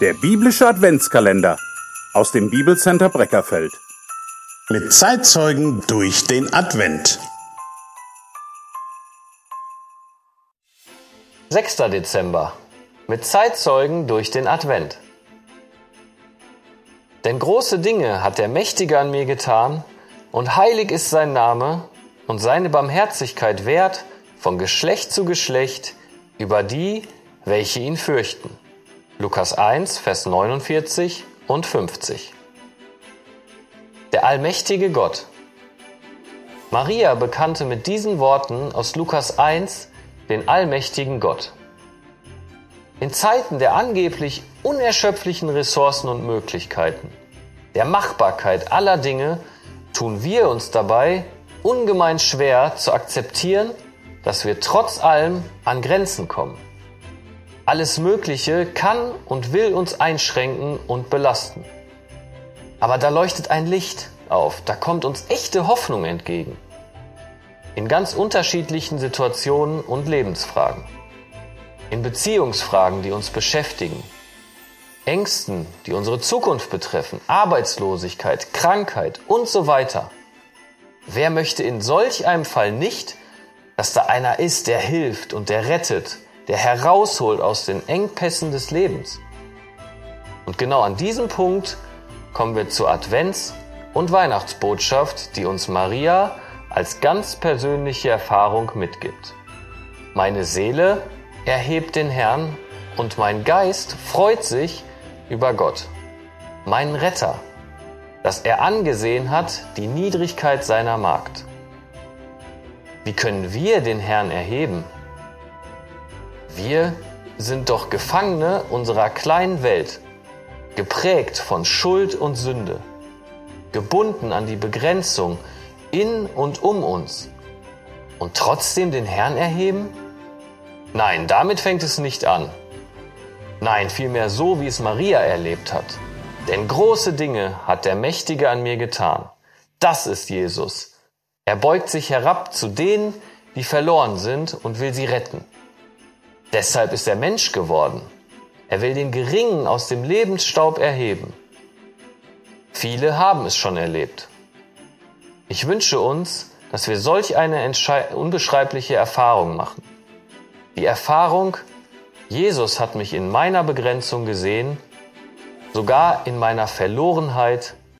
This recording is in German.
Der biblische Adventskalender aus dem Bibelcenter Breckerfeld. Mit Zeitzeugen durch den Advent. 6. Dezember. Mit Zeitzeugen durch den Advent. Denn große Dinge hat der Mächtige an mir getan, und heilig ist sein Name, und seine Barmherzigkeit wert von Geschlecht zu Geschlecht über die, welche ihn fürchten. Lukas 1, Vers 49 und 50. Der allmächtige Gott. Maria bekannte mit diesen Worten aus Lukas 1 den allmächtigen Gott. In Zeiten der angeblich unerschöpflichen Ressourcen und Möglichkeiten, der Machbarkeit aller Dinge, tun wir uns dabei ungemein schwer zu akzeptieren, dass wir trotz allem an Grenzen kommen. Alles Mögliche kann und will uns einschränken und belasten. Aber da leuchtet ein Licht auf, da kommt uns echte Hoffnung entgegen. In ganz unterschiedlichen Situationen und Lebensfragen. In Beziehungsfragen, die uns beschäftigen. Ängsten, die unsere Zukunft betreffen, Arbeitslosigkeit, Krankheit und so weiter. Wer möchte in solch einem Fall nicht, dass da einer ist, der hilft und der rettet, der herausholt aus den Engpässen des Lebens? Und genau an diesem Punkt kommen wir zur Advents- und Weihnachtsbotschaft, die uns Maria als ganz persönliche Erfahrung mitgibt. Meine Seele erhebt den Herrn und mein Geist freut sich über Gott, meinen Retter, dass er angesehen hat die Niedrigkeit seiner Magd. Wie können wir den Herrn erheben? Wir sind doch Gefangene unserer kleinen Welt, geprägt von Schuld und Sünde, gebunden an die Begrenzung in und um uns und trotzdem den Herrn erheben? Nein, damit fängt es nicht an. Nein, vielmehr so, wie es Maria erlebt hat. Denn große Dinge hat der Mächtige an mir getan. Das ist Jesus. Er beugt sich herab zu denen, die verloren sind und will sie retten. Deshalb ist er Mensch geworden. Er will den Geringen aus dem Lebensstaub erheben. Viele haben es schon erlebt. Ich wünsche uns, dass wir solch eine unbeschreibliche Erfahrung machen. Die Erfahrung, Jesus hat mich in meiner Begrenzung gesehen, sogar in meiner Verlorenheit